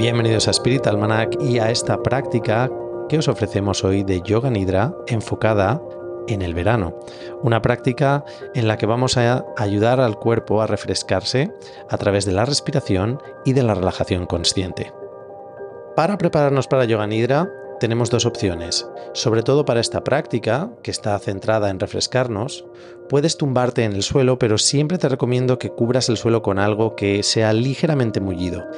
Bienvenidos a Spirit Almanac y a esta práctica que os ofrecemos hoy de Yoga Nidra enfocada en el verano. Una práctica en la que vamos a ayudar al cuerpo a refrescarse a través de la respiración y de la relajación consciente. Para prepararnos para Yoga Nidra tenemos dos opciones. Sobre todo para esta práctica, que está centrada en refrescarnos, puedes tumbarte en el suelo, pero siempre te recomiendo que cubras el suelo con algo que sea ligeramente mullido.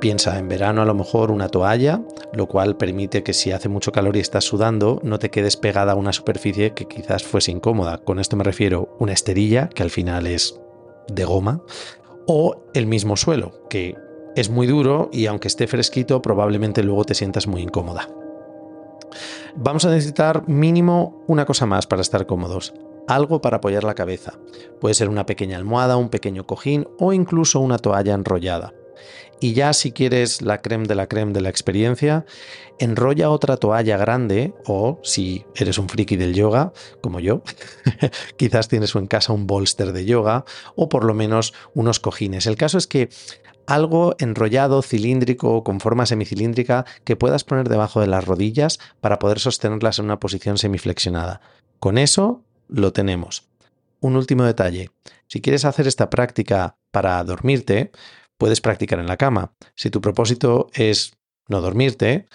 Piensa en verano a lo mejor una toalla, lo cual permite que si hace mucho calor y estás sudando, no te quedes pegada a una superficie que quizás fuese incómoda. Con esto me refiero una esterilla, que al final es de goma, o el mismo suelo, que es muy duro y aunque esté fresquito, probablemente luego te sientas muy incómoda. Vamos a necesitar mínimo una cosa más para estar cómodos. Algo para apoyar la cabeza. Puede ser una pequeña almohada, un pequeño cojín o incluso una toalla enrollada. Y ya si quieres la creme de la creme de la experiencia, enrolla otra toalla grande o si eres un friki del yoga, como yo, quizás tienes en casa un bolster de yoga o por lo menos unos cojines. El caso es que algo enrollado, cilíndrico o con forma semicilíndrica que puedas poner debajo de las rodillas para poder sostenerlas en una posición semiflexionada. Con eso lo tenemos. Un último detalle. Si quieres hacer esta práctica para dormirte, puedes practicar en la cama. Si tu propósito es no dormirte,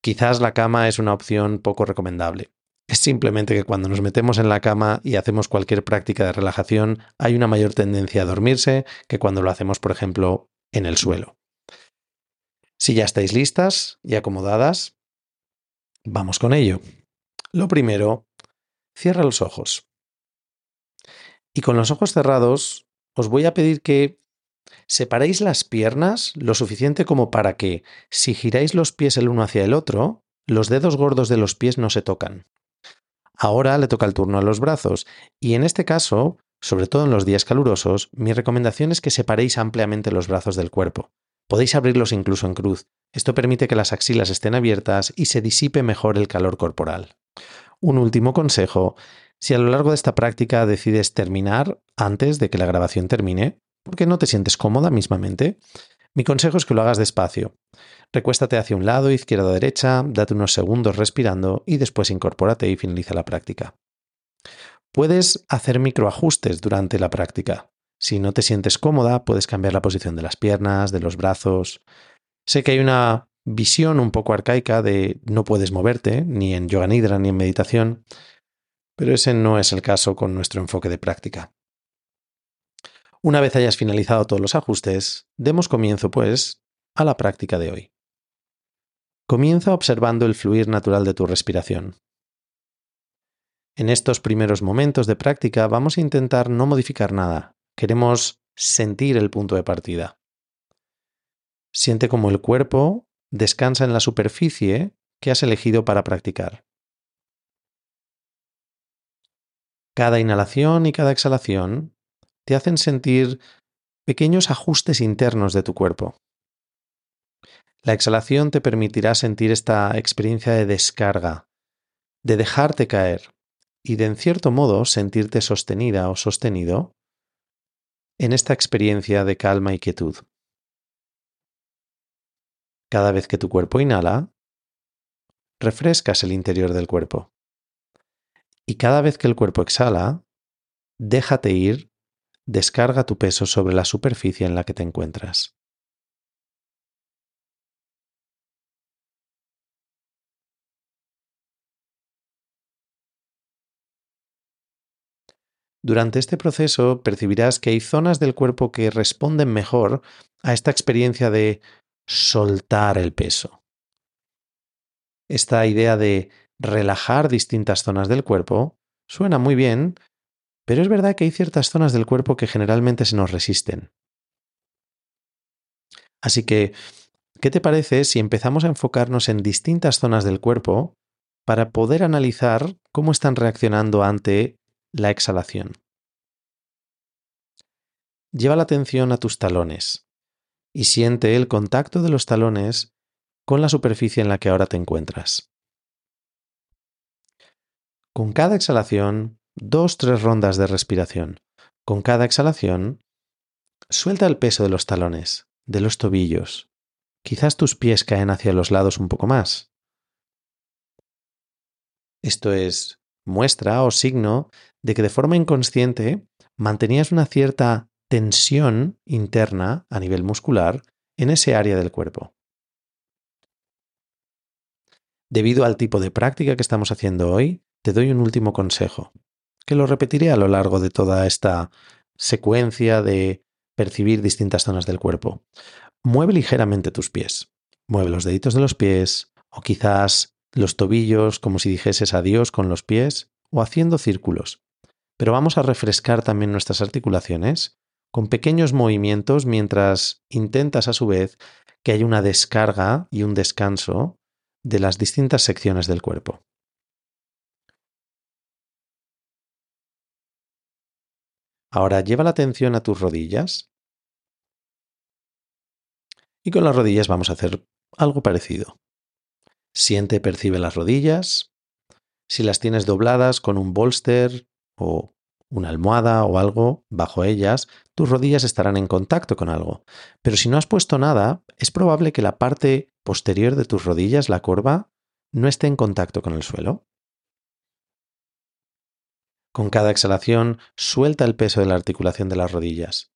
quizás la cama es una opción poco recomendable. Es simplemente que cuando nos metemos en la cama y hacemos cualquier práctica de relajación, hay una mayor tendencia a dormirse que cuando lo hacemos, por ejemplo, en el suelo. Si ya estáis listas y acomodadas, vamos con ello. Lo primero, cierra los ojos. Y con los ojos cerrados, os voy a pedir que Separéis las piernas lo suficiente como para que, si giráis los pies el uno hacia el otro, los dedos gordos de los pies no se tocan. Ahora le toca el turno a los brazos, y en este caso, sobre todo en los días calurosos, mi recomendación es que separéis ampliamente los brazos del cuerpo. Podéis abrirlos incluso en cruz. Esto permite que las axilas estén abiertas y se disipe mejor el calor corporal. Un último consejo, si a lo largo de esta práctica decides terminar antes de que la grabación termine, porque no te sientes cómoda mismamente, mi consejo es que lo hagas despacio. Recuéstate hacia un lado, izquierda o derecha, date unos segundos respirando y después incorpórate y finaliza la práctica. Puedes hacer microajustes durante la práctica. Si no te sientes cómoda, puedes cambiar la posición de las piernas, de los brazos. Sé que hay una visión un poco arcaica de no puedes moverte, ni en yoga nidra ni en meditación, pero ese no es el caso con nuestro enfoque de práctica. Una vez hayas finalizado todos los ajustes, demos comienzo, pues, a la práctica de hoy. Comienza observando el fluir natural de tu respiración. En estos primeros momentos de práctica vamos a intentar no modificar nada. Queremos sentir el punto de partida. Siente como el cuerpo descansa en la superficie que has elegido para practicar. Cada inhalación y cada exhalación te hacen sentir pequeños ajustes internos de tu cuerpo. La exhalación te permitirá sentir esta experiencia de descarga, de dejarte caer y de en cierto modo sentirte sostenida o sostenido en esta experiencia de calma y quietud. Cada vez que tu cuerpo inhala, refrescas el interior del cuerpo. Y cada vez que el cuerpo exhala, déjate ir descarga tu peso sobre la superficie en la que te encuentras. Durante este proceso percibirás que hay zonas del cuerpo que responden mejor a esta experiencia de soltar el peso. Esta idea de relajar distintas zonas del cuerpo suena muy bien pero es verdad que hay ciertas zonas del cuerpo que generalmente se nos resisten. Así que, ¿qué te parece si empezamos a enfocarnos en distintas zonas del cuerpo para poder analizar cómo están reaccionando ante la exhalación? Lleva la atención a tus talones y siente el contacto de los talones con la superficie en la que ahora te encuentras. Con cada exhalación, dos, tres rondas de respiración. Con cada exhalación, suelta el peso de los talones, de los tobillos. Quizás tus pies caen hacia los lados un poco más. Esto es muestra o signo de que de forma inconsciente mantenías una cierta tensión interna a nivel muscular en ese área del cuerpo. Debido al tipo de práctica que estamos haciendo hoy, te doy un último consejo, que lo repetiré a lo largo de toda esta secuencia de percibir distintas zonas del cuerpo. Mueve ligeramente tus pies. Mueve los deditos de los pies o quizás los tobillos como si dijeses adiós con los pies o haciendo círculos. Pero vamos a refrescar también nuestras articulaciones con pequeños movimientos mientras intentas a su vez que haya una descarga y un descanso de las distintas secciones del cuerpo. Ahora lleva la atención a tus rodillas. Y con las rodillas vamos a hacer algo parecido. Siente, percibe las rodillas. Si las tienes dobladas con un bolster o una almohada o algo bajo ellas, tus rodillas estarán en contacto con algo. Pero si no has puesto nada, es probable que la parte posterior de tus rodillas, la corva, no esté en contacto con el suelo. Con cada exhalación, suelta el peso de la articulación de las rodillas.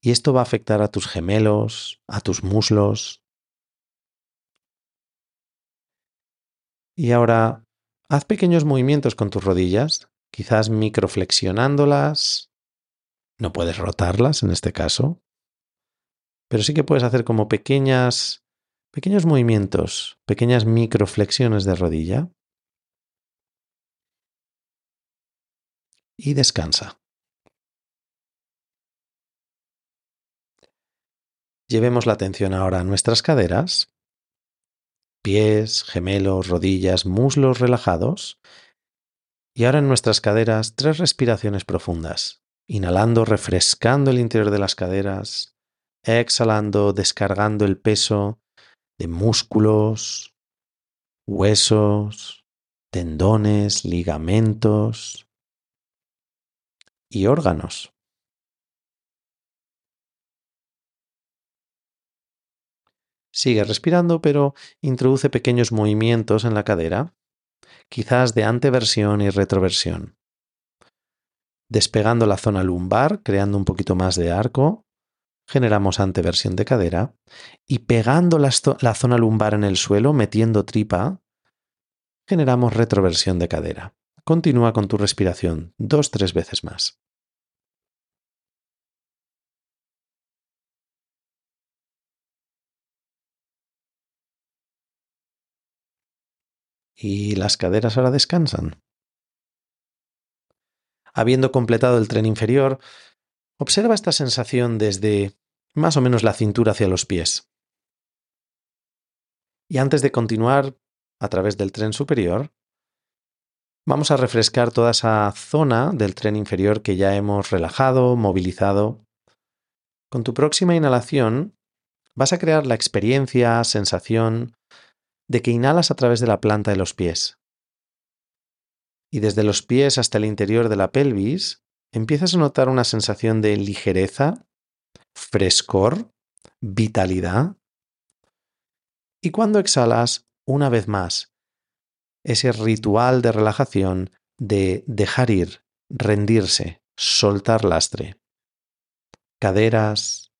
Y esto va a afectar a tus gemelos, a tus muslos. Y ahora, haz pequeños movimientos con tus rodillas, quizás microflexionándolas. No puedes rotarlas en este caso, pero sí que puedes hacer como pequeñas pequeños movimientos, pequeñas microflexiones de rodilla. Y descansa. Llevemos la atención ahora a nuestras caderas, pies, gemelos, rodillas, muslos relajados. Y ahora en nuestras caderas tres respiraciones profundas, inhalando, refrescando el interior de las caderas, exhalando, descargando el peso de músculos, huesos, tendones, ligamentos y órganos. Sigue respirando, pero introduce pequeños movimientos en la cadera, quizás de anteversión y retroversión, despegando la zona lumbar, creando un poquito más de arco, generamos anteversión de cadera y pegando la, zona lumbar en el suelo, metiendo tripa, generamos retroversión de cadera. Continúa con tu respiración dos, tres veces más. Y las caderas ahora descansan. Habiendo completado el tren inferior, Observa esta sensación desde más o menos la cintura hacia los pies. Y antes de continuar a través del tren superior, vamos a refrescar toda esa zona del tren inferior que ya hemos relajado, movilizado. Con tu próxima inhalación vas a crear la experiencia, sensación de que inhalas a través de la planta de los pies. Y desde los pies hasta el interior de la pelvis empiezas a notar una sensación de ligereza, frescor, vitalidad. Y cuando exhalas, una vez más, ese ritual de relajación de dejar ir, rendirse, soltar lastre. Caderas,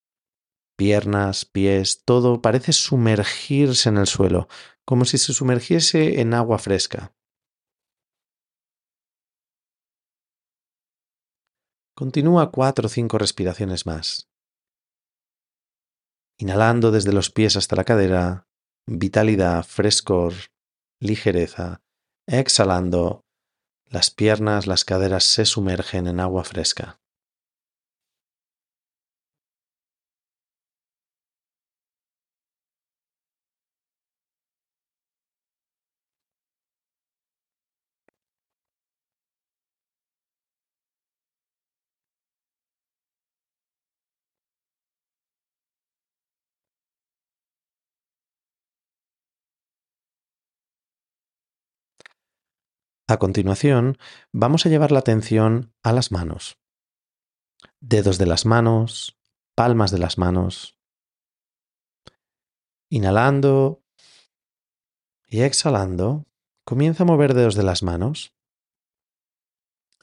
piernas, pies, todo parece sumergirse en el suelo, como si se sumergiese en agua fresca. Continúa cuatro o cinco respiraciones más. Inhalando desde los pies hasta la cadera, vitalidad, frescor, ligereza. Exhalando, las piernas, las caderas se sumergen en agua fresca. A continuación, vamos a llevar la atención a las manos. Dedos de las manos, palmas de las manos. Inhalando y exhalando, comienza a mover dedos de las manos.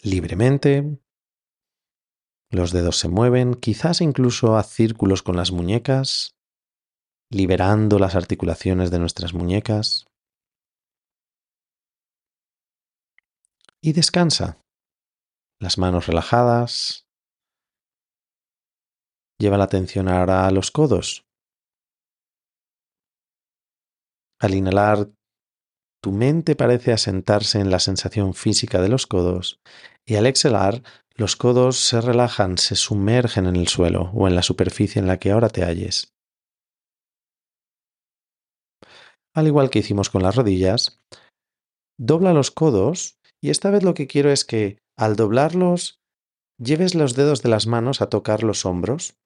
Libremente, los dedos se mueven, quizás incluso haz círculos con las muñecas, liberando las articulaciones de nuestras muñecas. Y descansa. Las manos relajadas. Lleva la atención ahora a los codos. Al inhalar, tu mente parece asentarse en la sensación física de los codos y al exhalar los codos se relajan, se sumergen en el suelo o en la superficie en la que ahora te halles. Al igual que hicimos con las rodillas, dobla los codos y esta vez lo que quiero es que al doblarlos lleves los dedos de las manos a tocar los hombros.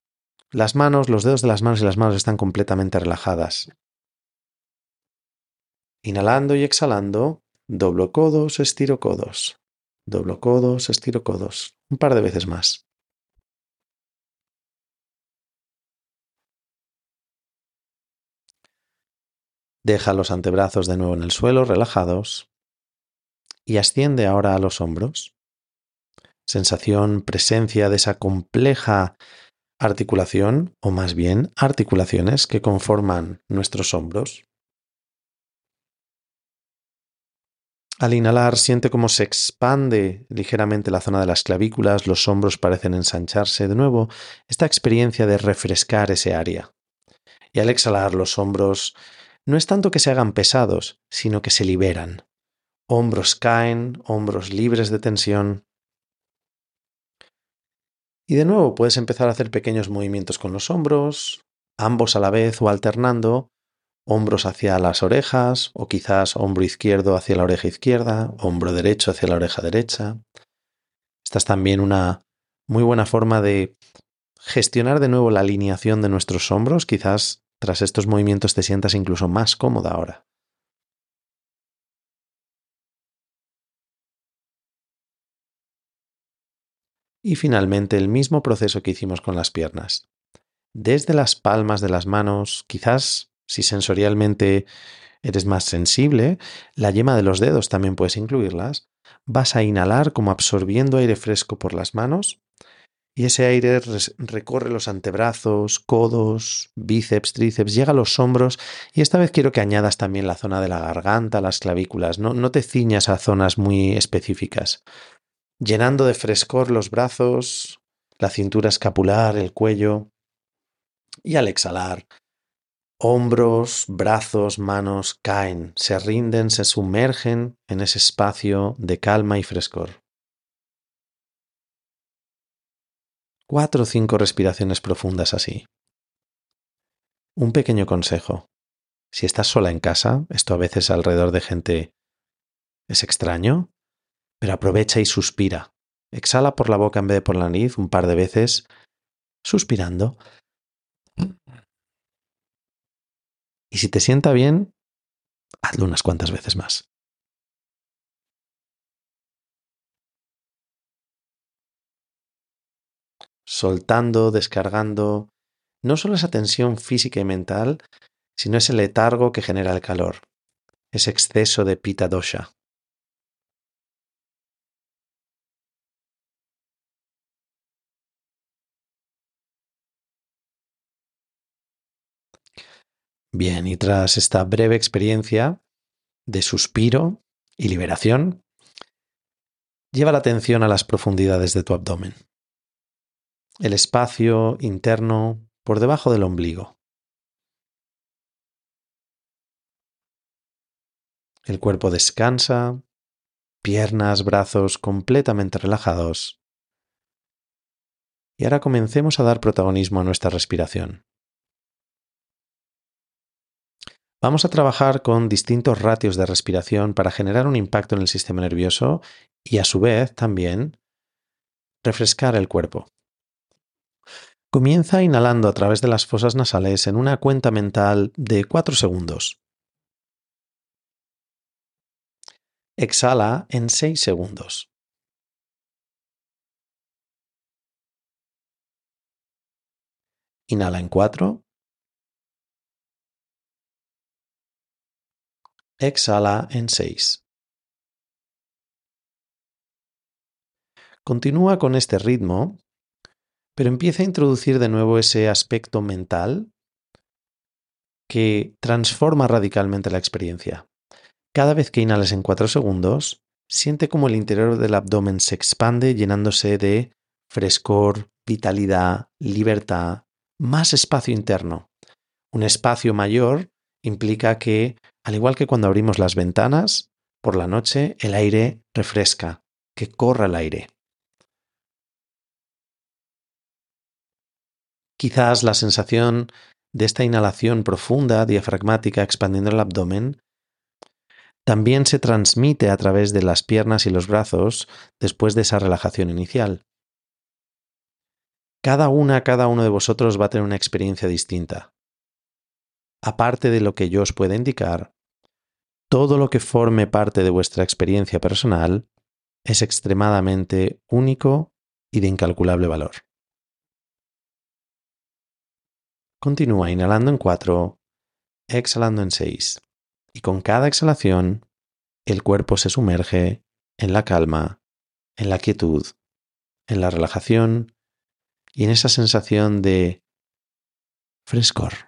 Las manos, los dedos de las manos y las manos están completamente relajadas. Inhalando y exhalando, doblo codos, estiro codos. Doblo codos, estiro codos. Un par de veces más. Deja los antebrazos de nuevo en el suelo, relajados. Y asciende ahora a los hombros. Sensación, presencia de esa compleja articulación, o más bien articulaciones que conforman nuestros hombros. Al inhalar siente cómo se expande ligeramente la zona de las clavículas, los hombros parecen ensancharse de nuevo, esta experiencia de refrescar ese área. Y al exhalar los hombros no es tanto que se hagan pesados, sino que se liberan. Hombros caen, hombros libres de tensión. Y de nuevo puedes empezar a hacer pequeños movimientos con los hombros, ambos a la vez o alternando, hombros hacia las orejas o quizás hombro izquierdo hacia la oreja izquierda, hombro derecho hacia la oreja derecha. Esta es también una muy buena forma de gestionar de nuevo la alineación de nuestros hombros. Quizás tras estos movimientos te sientas incluso más cómoda ahora. Y finalmente el mismo proceso que hicimos con las piernas. Desde las palmas de las manos, quizás si sensorialmente eres más sensible, la yema de los dedos también puedes incluirlas. Vas a inhalar como absorbiendo aire fresco por las manos y ese aire recorre los antebrazos, codos, bíceps, tríceps, llega a los hombros y esta vez quiero que añadas también la zona de la garganta, las clavículas, no, no te ciñas a zonas muy específicas. Llenando de frescor los brazos, la cintura escapular, el cuello y al exhalar Hombros, brazos, manos caen, se rinden, se sumergen en ese espacio de calma y frescor. Cuatro o cinco respiraciones profundas así. Un pequeño consejo. Si estás sola en casa, esto a veces alrededor de gente es extraño, pero aprovecha y suspira. Exhala por la boca en vez de por la nariz un par de veces, suspirando Y si te sienta bien, hazlo unas cuantas veces más. Soltando, descargando, no solo esa tensión física y mental, sino ese letargo que genera el calor, ese exceso de pita dosha. Bien, y tras esta breve experiencia de suspiro y liberación, lleva la atención a las profundidades de tu abdomen, el espacio interno por debajo del ombligo. El cuerpo descansa, piernas, brazos completamente relajados. Y ahora comencemos a dar protagonismo a nuestra respiración. Vamos a trabajar con distintos ratios de respiración para generar un impacto en el sistema nervioso y a su vez también refrescar el cuerpo. Comienza inhalando a través de las fosas nasales en una cuenta mental de 4 segundos. Exhala en 6 segundos. Inhala en 4. Exhala en 6. Continúa con este ritmo, pero empieza a introducir de nuevo ese aspecto mental que transforma radicalmente la experiencia. Cada vez que inhales en 4 segundos, siente como el interior del abdomen se expande llenándose de frescor, vitalidad, libertad, más espacio interno. Un espacio mayor implica que, al igual que cuando abrimos las ventanas, por la noche el aire refresca, que corra el aire. Quizás la sensación de esta inhalación profunda, diafragmática, expandiendo el abdomen, también se transmite a través de las piernas y los brazos después de esa relajación inicial. Cada una, cada uno de vosotros va a tener una experiencia distinta. Aparte de lo que yo os pueda indicar, todo lo que forme parte de vuestra experiencia personal es extremadamente único y de incalculable valor. Continúa inhalando en 4, exhalando en 6. Y con cada exhalación, el cuerpo se sumerge en la calma, en la quietud, en la relajación y en esa sensación de frescor.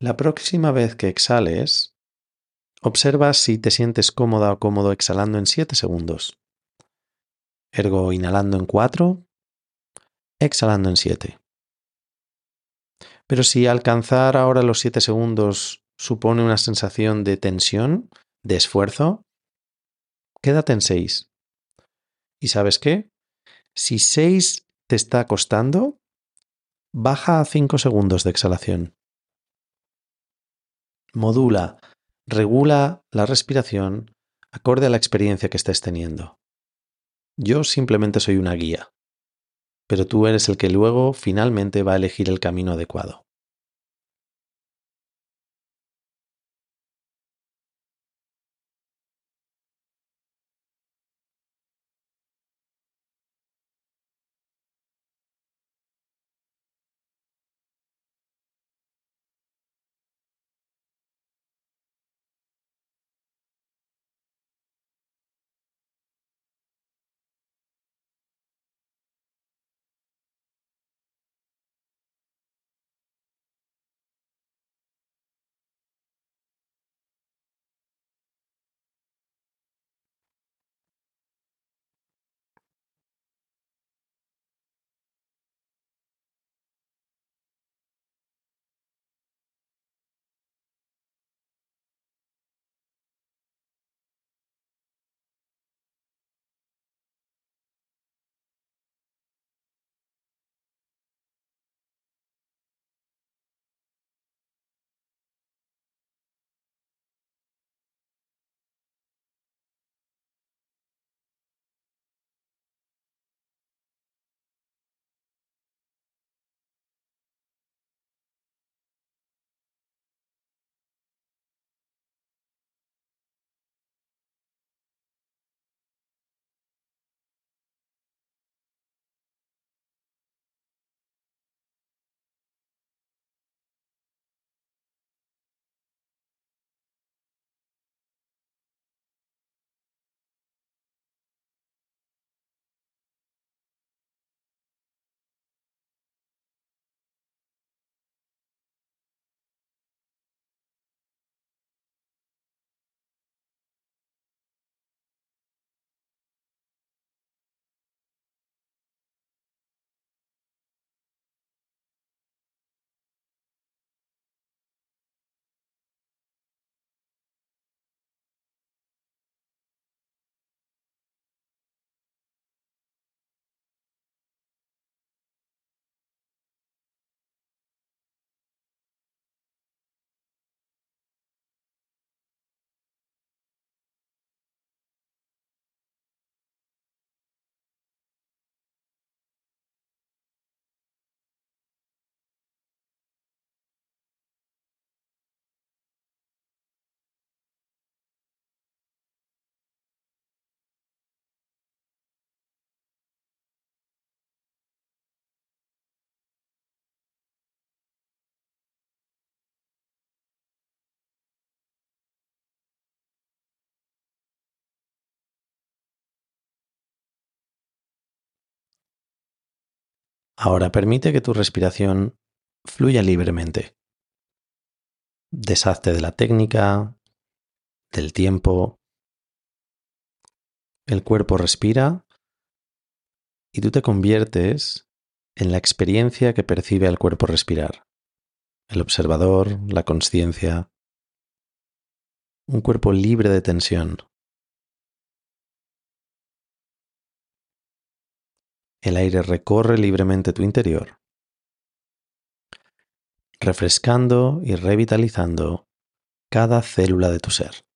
La próxima vez que exhales, observa si te sientes cómoda o cómodo exhalando en 7 segundos. Ergo inhalando en 4, exhalando en 7. Pero si alcanzar ahora los 7 segundos supone una sensación de tensión, de esfuerzo, quédate en 6. ¿Y sabes qué? Si 6 te está costando, baja a 5 segundos de exhalación modula, regula la respiración acorde a la experiencia que estés teniendo. Yo simplemente soy una guía, pero tú eres el que luego finalmente va a elegir el camino adecuado. Ahora permite que tu respiración fluya libremente. Deshazte de la técnica, del tiempo. El cuerpo respira y tú te conviertes en la experiencia que percibe al cuerpo respirar. El observador, la conciencia. Un cuerpo libre de tensión. El aire recorre libremente tu interior, refrescando y revitalizando cada célula de tu ser.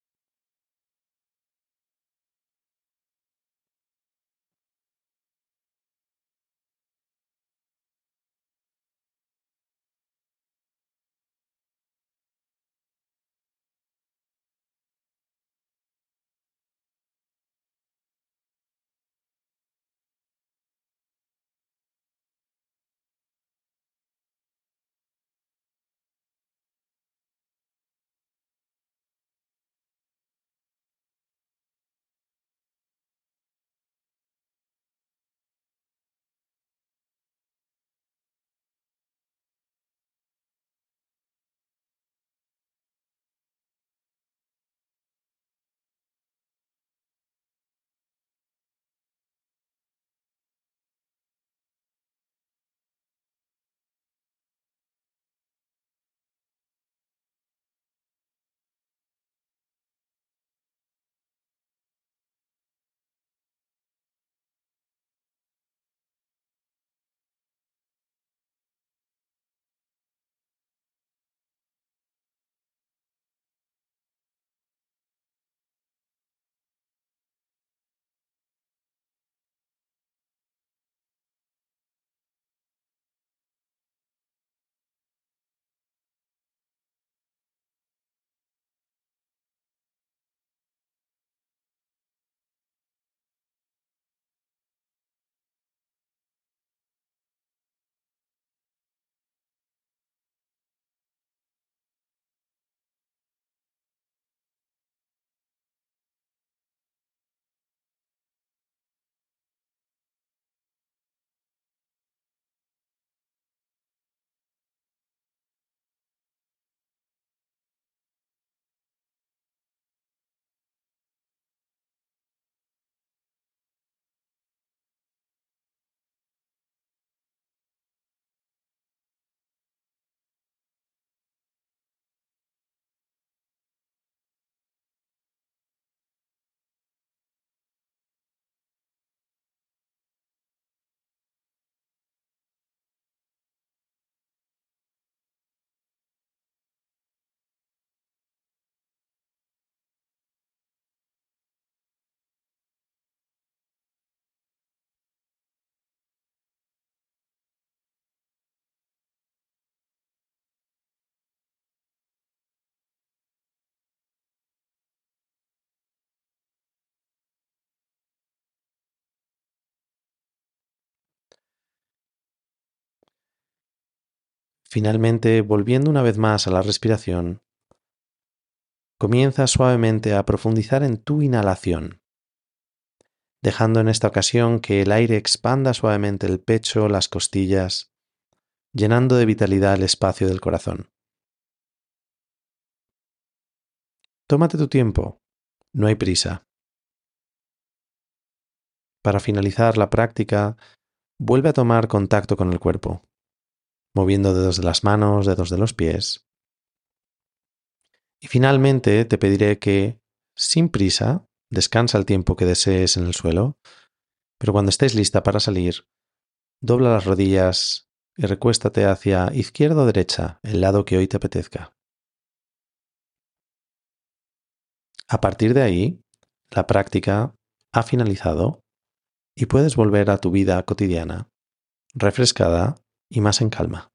Finalmente, volviendo una vez más a la respiración, comienza suavemente a profundizar en tu inhalación, dejando en esta ocasión que el aire expanda suavemente el pecho, las costillas, llenando de vitalidad el espacio del corazón. Tómate tu tiempo, no hay prisa. Para finalizar la práctica, vuelve a tomar contacto con el cuerpo moviendo dedos de las manos, dedos de los pies. Y finalmente te pediré que, sin prisa, descansa el tiempo que desees en el suelo, pero cuando estés lista para salir, dobla las rodillas y recuéstate hacia izquierda o derecha, el lado que hoy te apetezca. A partir de ahí, la práctica ha finalizado y puedes volver a tu vida cotidiana, refrescada y más en calma.